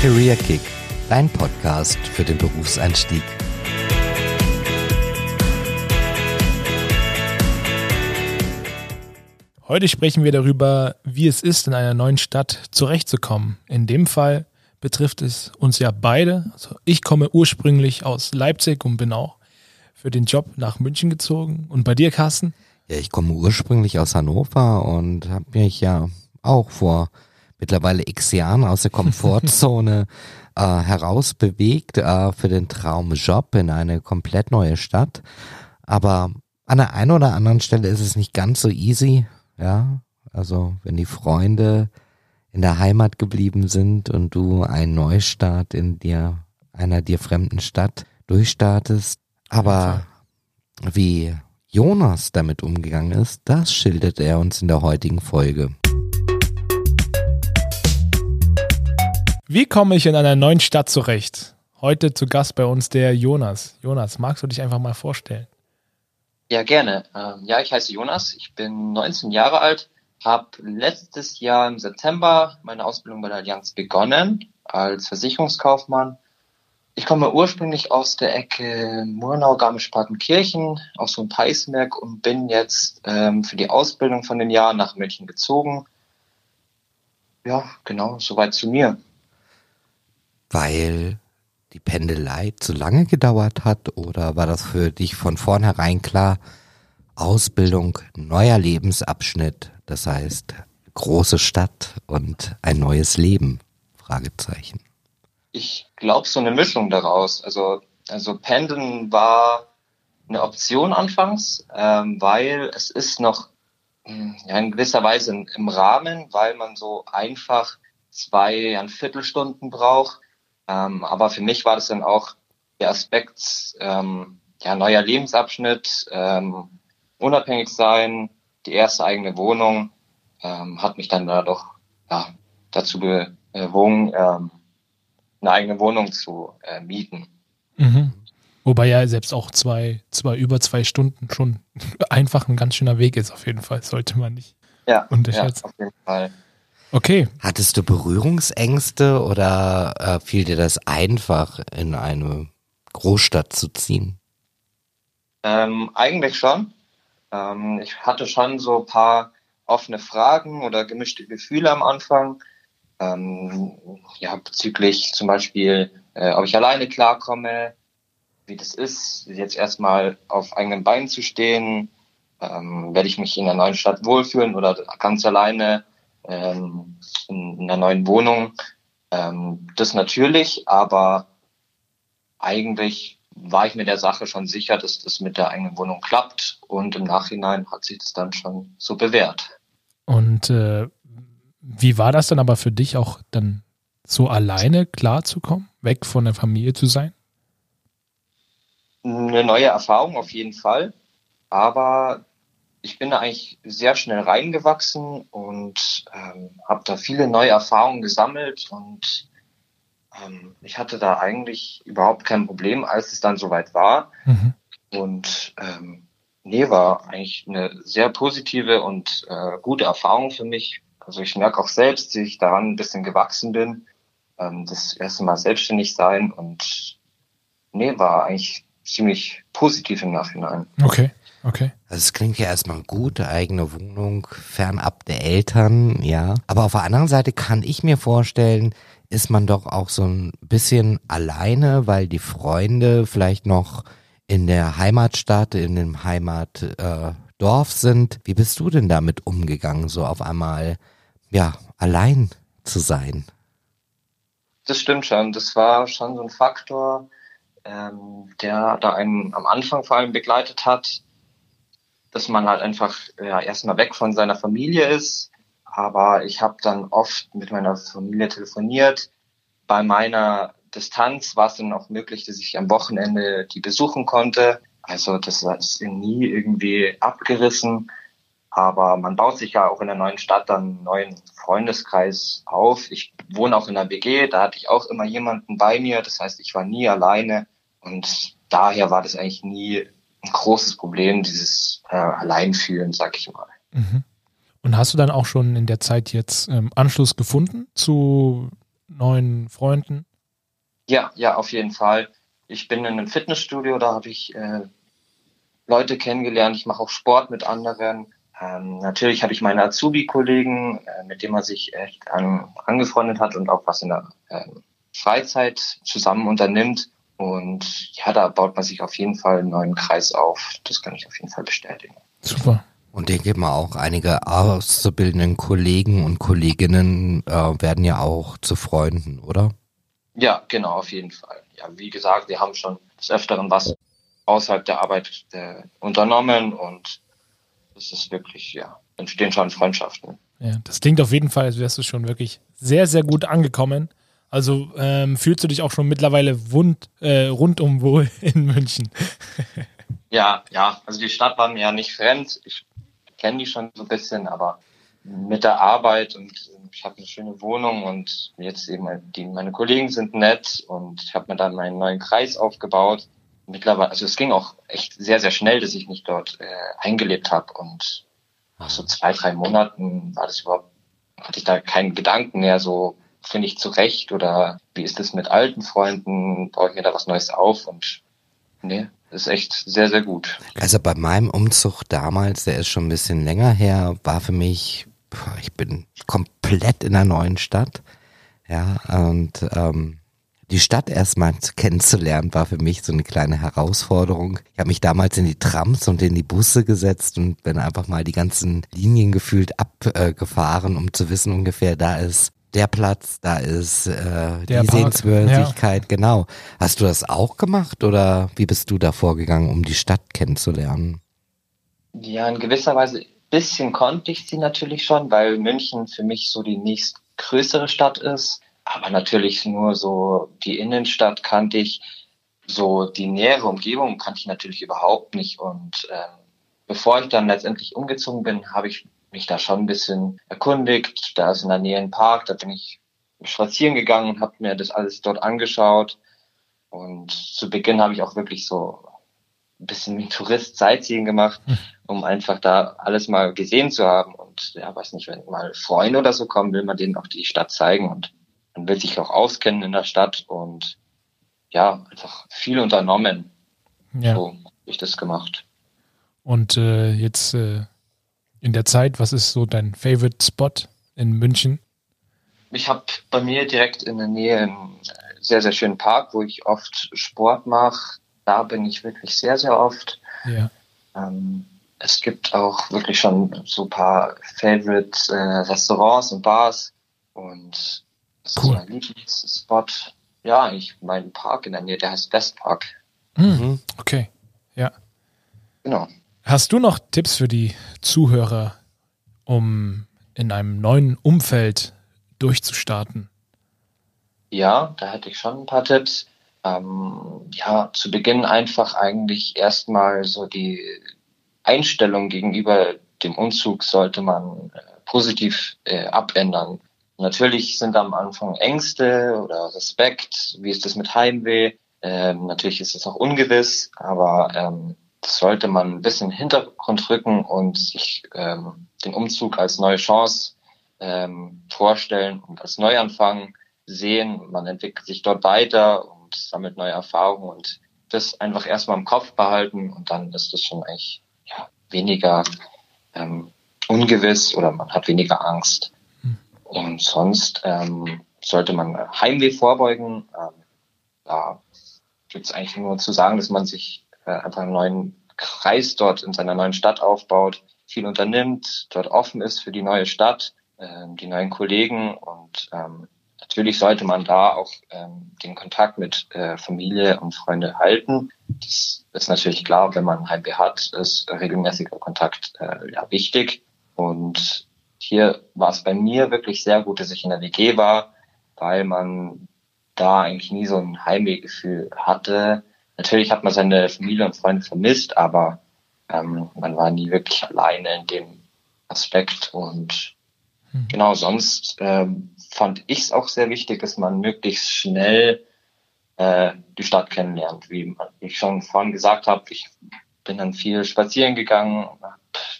Career Kick, dein Podcast für den Berufseinstieg. Heute sprechen wir darüber, wie es ist, in einer neuen Stadt zurechtzukommen. In dem Fall betrifft es uns ja beide. Also ich komme ursprünglich aus Leipzig und bin auch für den Job nach München gezogen. Und bei dir, Carsten? Ja, ich komme ursprünglich aus Hannover und habe mich ja auch vor mittlerweile x Jahren aus der Komfortzone äh, herausbewegt äh, für den Traumjob in eine komplett neue Stadt. Aber an der einen oder anderen Stelle ist es nicht ganz so easy, ja. Also wenn die Freunde in der Heimat geblieben sind und du einen Neustart in dir, einer dir fremden Stadt durchstartest. Aber wie Jonas damit umgegangen ist, das schildert er uns in der heutigen Folge. Wie komme ich in einer neuen Stadt zurecht? Heute zu Gast bei uns der Jonas. Jonas, magst du dich einfach mal vorstellen? Ja, gerne. Ähm, ja, ich heiße Jonas, ich bin 19 Jahre alt, habe letztes Jahr im September meine Ausbildung bei der Allianz begonnen als Versicherungskaufmann. Ich komme ursprünglich aus der Ecke Murnau, Garmisch-Partenkirchen, aus so einem Peißenberg und bin jetzt ähm, für die Ausbildung von den Jahren nach München gezogen. Ja, genau, soweit zu mir weil die Pendelei zu lange gedauert hat oder war das für dich von vornherein klar, Ausbildung, neuer Lebensabschnitt, das heißt große Stadt und ein neues Leben? Fragezeichen. Ich glaube so eine Mischung daraus. Also, also Pendeln war eine Option anfangs, ähm, weil es ist noch hm, ja, in gewisser Weise im Rahmen, weil man so einfach zwei ein Viertelstunden braucht ähm, aber für mich war das dann auch der Aspekt, ähm, ja, neuer Lebensabschnitt, ähm, unabhängig sein, die erste eigene Wohnung, ähm, hat mich dann da doch ja, dazu bewogen, ähm, eine eigene Wohnung zu äh, mieten. Mhm. Wobei ja selbst auch zwei, zwei, über zwei Stunden schon einfach ein ganz schöner Weg ist, auf jeden Fall. Sollte man nicht ja, unterschätzen. Ja, auf jeden Fall. Okay. Hattest du Berührungsängste oder äh, fiel dir das einfach, in eine Großstadt zu ziehen? Ähm, eigentlich schon. Ähm, ich hatte schon so ein paar offene Fragen oder gemischte Gefühle am Anfang. Ähm, ja, bezüglich zum Beispiel, äh, ob ich alleine klarkomme, wie das ist, jetzt erstmal auf eigenen Beinen zu stehen. Ähm, werde ich mich in der neuen Stadt wohlfühlen oder ganz alleine ähm, in, einer neuen Wohnung. Ähm, das natürlich, aber eigentlich war ich mir der Sache schon sicher, dass das mit der eigenen Wohnung klappt und im Nachhinein hat sich das dann schon so bewährt. Und äh, wie war das dann aber für dich auch dann so alleine klarzukommen, weg von der Familie zu sein? Eine neue Erfahrung auf jeden Fall, aber ich bin da eigentlich sehr schnell reingewachsen und ähm, habe da viele neue Erfahrungen gesammelt und ähm, ich hatte da eigentlich überhaupt kein Problem, als es dann soweit war. Mhm. Und ähm, nee, war eigentlich eine sehr positive und äh, gute Erfahrung für mich. Also ich merke auch selbst, dass ich daran ein bisschen gewachsen bin. Ähm, das erste Mal selbstständig sein und nee, war eigentlich ziemlich positiv im Nachhinein. Okay. Okay. Also es klingt ja erstmal gut, eigene Wohnung, fernab der Eltern, ja. Aber auf der anderen Seite kann ich mir vorstellen, ist man doch auch so ein bisschen alleine, weil die Freunde vielleicht noch in der Heimatstadt, in dem Heimatdorf äh, sind. Wie bist du denn damit umgegangen, so auf einmal, ja, allein zu sein? Das stimmt schon. Das war schon so ein Faktor, ähm, der da einen am Anfang vor allem begleitet hat dass man halt einfach ja, erstmal weg von seiner Familie ist. Aber ich habe dann oft mit meiner Familie telefoniert. Bei meiner Distanz war es dann auch möglich, dass ich am Wochenende die besuchen konnte. Also das ist nie irgendwie abgerissen. Aber man baut sich ja auch in der neuen Stadt dann einen neuen Freundeskreis auf. Ich wohne auch in der WG, da hatte ich auch immer jemanden bei mir. Das heißt, ich war nie alleine. Und daher war das eigentlich nie ein großes Problem, dieses äh, Alleinfühlen, sag ich mal. Mhm. Und hast du dann auch schon in der Zeit jetzt ähm, Anschluss gefunden zu neuen Freunden? Ja, ja, auf jeden Fall. Ich bin in einem Fitnessstudio, da habe ich äh, Leute kennengelernt. Ich mache auch Sport mit anderen. Ähm, natürlich habe ich meine Azubi-Kollegen, äh, mit denen man sich echt an, angefreundet hat und auch was in der äh, Freizeit zusammen unternimmt. Und ja, da baut man sich auf jeden Fall einen neuen Kreis auf. Das kann ich auf jeden Fall bestätigen. Super. Und denke mal auch einige auszubildenden Kollegen und Kolleginnen äh, werden ja auch zu Freunden, oder? Ja, genau, auf jeden Fall. Ja, wie gesagt, wir haben schon des Öfteren was außerhalb der Arbeit äh, unternommen und es ist wirklich, ja, entstehen schon Freundschaften. Ja, das klingt auf jeden Fall, als wärst du schon wirklich sehr, sehr gut angekommen. Also ähm, fühlst du dich auch schon mittlerweile wund, äh, rundum wohl in München? ja, ja, also die Stadt war mir ja nicht fremd. Ich kenne die schon so ein bisschen, aber mit der Arbeit und ich habe eine schöne Wohnung und jetzt eben die, meine Kollegen sind nett und ich habe mir dann meinen neuen Kreis aufgebaut. Mittlerweile, also es ging auch echt sehr, sehr schnell, dass ich mich dort äh, eingelebt habe und nach so zwei, drei Monaten war das überhaupt, hatte ich da keinen Gedanken mehr, so finde ich zurecht oder wie ist es mit alten Freunden, baue ich mir da was Neues auf und nee, ist echt sehr, sehr gut. Also bei meinem Umzug damals, der ist schon ein bisschen länger her, war für mich, ich bin komplett in einer neuen Stadt. Ja, und ähm, die Stadt erstmal kennenzulernen, war für mich so eine kleine Herausforderung. Ich habe mich damals in die Trams und in die Busse gesetzt und bin einfach mal die ganzen Linien gefühlt abgefahren, um zu wissen ungefähr, da ist der Platz, da ist äh, die Park, Sehenswürdigkeit, ja. genau. Hast du das auch gemacht oder wie bist du da vorgegangen, um die Stadt kennenzulernen? Ja, in gewisser Weise bisschen konnte ich sie natürlich schon, weil München für mich so die nächstgrößere Stadt ist. Aber natürlich nur so die Innenstadt kannte ich. So die nähere Umgebung kannte ich natürlich überhaupt nicht. Und ähm, bevor ich dann letztendlich umgezogen bin, habe ich mich da schon ein bisschen erkundigt. Da ist in der Nähe ein Park, da bin ich spazieren gegangen und habe mir das alles dort angeschaut. Und zu Beginn habe ich auch wirklich so ein bisschen wie Tourist Sightseeing gemacht, hm. um einfach da alles mal gesehen zu haben. Und ja, weiß nicht, wenn mal Freunde oder so kommen, will man denen auch die Stadt zeigen und man will sich auch auskennen in der Stadt und ja, einfach viel unternommen. Ja. So habe ich das gemacht. Und äh, jetzt äh, in der Zeit, was ist so dein Favorite Spot in München? Ich habe bei mir direkt in der Nähe einen sehr, sehr schönen Park, wo ich oft Sport mache. Da bin ich wirklich sehr, sehr oft. Ja. Ähm, es gibt auch wirklich schon so ein paar Favorite äh, Restaurants und Bars. Und das cool. ist mein Lieblingsspot. Ja, ich mein Park in der Nähe, der heißt Westpark. Mhm. Okay, ja. Genau. Hast du noch Tipps für die Zuhörer, um in einem neuen Umfeld durchzustarten? Ja, da hätte ich schon ein paar Tipps. Ähm, ja, zu Beginn einfach eigentlich erstmal so die Einstellung gegenüber dem Umzug sollte man äh, positiv äh, abändern. Natürlich sind am Anfang Ängste oder Respekt. Wie ist das mit Heimweh? Ähm, natürlich ist es auch ungewiss, aber ähm, sollte man ein bisschen Hintergrund rücken und sich ähm, den Umzug als neue Chance ähm, vorstellen und als Neuanfang sehen. Man entwickelt sich dort weiter und sammelt neue Erfahrungen und das einfach erstmal im Kopf behalten und dann ist es schon eigentlich ja, weniger ähm, ungewiss oder man hat weniger Angst. Hm. Und sonst ähm, sollte man Heimweh vorbeugen. Ähm, da gibt es eigentlich nur zu sagen, dass man sich äh, einfach einen neuen Kreis dort in seiner neuen Stadt aufbaut, viel unternimmt, dort offen ist für die neue Stadt, äh, die neuen Kollegen und ähm, natürlich sollte man da auch ähm, den Kontakt mit äh, Familie und Freunde halten. Das ist natürlich klar, wenn man Heimweh hat, ist regelmäßiger Kontakt äh, ja, wichtig. Und hier war es bei mir wirklich sehr gut, dass ich in der WG war, weil man da eigentlich nie so ein Heimwehgefühl hatte. Natürlich hat man seine Familie und Freunde vermisst, aber ähm, man war nie wirklich alleine in dem Aspekt. Und mhm. genau sonst ähm, fand ich es auch sehr wichtig, dass man möglichst schnell äh, die Stadt kennenlernt. Wie ich schon vorhin gesagt habe, ich bin dann viel spazieren gegangen, habe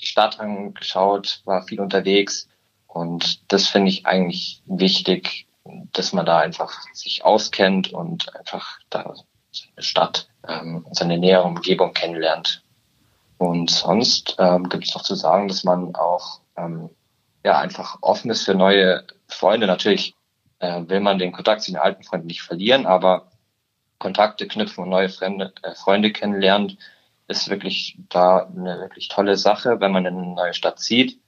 die Stadt angeschaut, war viel unterwegs. Und das finde ich eigentlich wichtig, dass man da einfach sich auskennt und einfach da Stadt, ähm, seine nähere Umgebung kennenlernt. Und sonst ähm, gibt es noch zu sagen, dass man auch ähm, ja einfach offen ist für neue Freunde. Natürlich äh, will man den Kontakt zu den alten Freunden nicht verlieren, aber Kontakte knüpfen und neue Freunde, äh, Freunde kennenlernt, ist wirklich da eine wirklich tolle Sache, wenn man in eine neue Stadt zieht.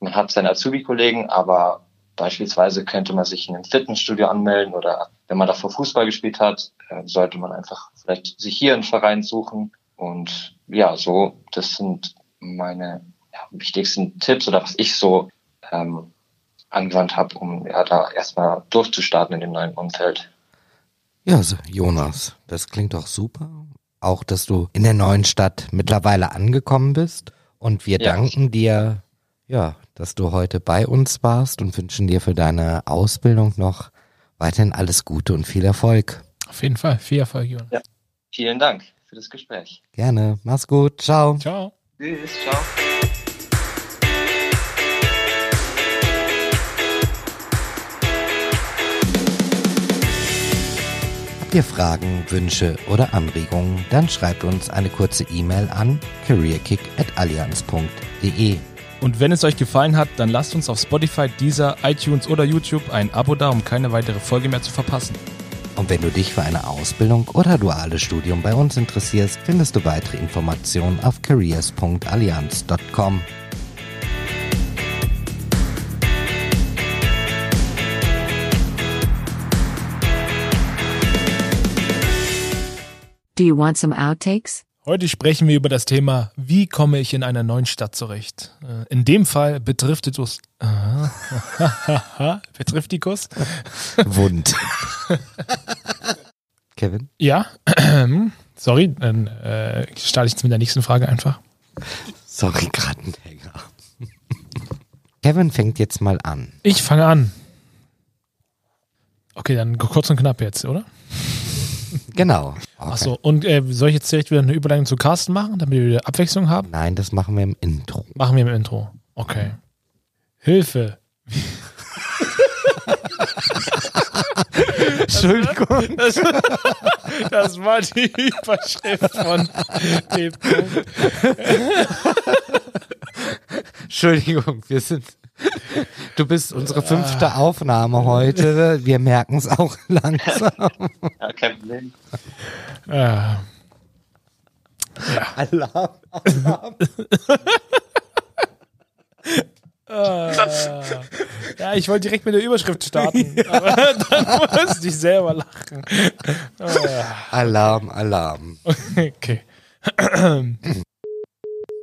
Man hat seine Azubi-Kollegen, aber beispielsweise könnte man sich in einem Fitnessstudio anmelden oder wenn man davor Fußball gespielt hat, äh, sollte man einfach vielleicht sich hier einen Verein suchen und ja, so, das sind meine ja, wichtigsten Tipps oder was ich so ähm, angewandt habe, um ja da erstmal durchzustarten in dem neuen Umfeld. Ja, also Jonas, das klingt doch super. Auch, dass du in der neuen Stadt mittlerweile angekommen bist. Und wir ja. danken dir, ja, dass du heute bei uns warst und wünschen dir für deine Ausbildung noch weiterhin alles Gute und viel Erfolg. Auf jeden Fall, viel Erfolg, Jonas. Ja. Vielen Dank für das Gespräch. Gerne. Mach's gut. Ciao. Ciao. Tschüss. Ciao. Habt ihr Fragen, Wünsche oder Anregungen, dann schreibt uns eine kurze E-Mail an careerkick.allianz.de. Und wenn es euch gefallen hat, dann lasst uns auf Spotify, Deezer, iTunes oder YouTube ein Abo da, um keine weitere Folge mehr zu verpassen. Und wenn du dich für eine Ausbildung oder duales Studium bei uns interessierst, findest du weitere Informationen auf careers.allianz.com. Do you want some outtakes? Heute sprechen wir über das Thema, wie komme ich in einer neuen Stadt zurecht. Äh, in dem Fall betrifft es betrifft die Kuss Wund. Kevin? Ja, sorry, dann äh, starte ich jetzt mit der nächsten Frage einfach. Sorry, gerade ein Hänger. Kevin fängt jetzt mal an. Ich fange an. Okay, dann kurz und knapp jetzt, oder? Genau. Okay. Achso, und äh, soll ich jetzt direkt wieder eine Überleitung zu Carsten machen, damit wir wieder Abwechslung haben? Nein, das machen wir im Intro. Machen wir im Intro. Okay. Hilfe. Entschuldigung. Das, das, war die Überschrift von dem Punkt. Entschuldigung, wir sind. Du bist unsere fünfte Aufnahme heute. Wir merken es auch langsam. Ja, kein Problem. Ja. ja. Alarm, Alarm. Ah. ja, ich wollte direkt mit der Überschrift starten, ja. aber dann musste ich selber lachen. Ah. Alarm, Alarm. Okay.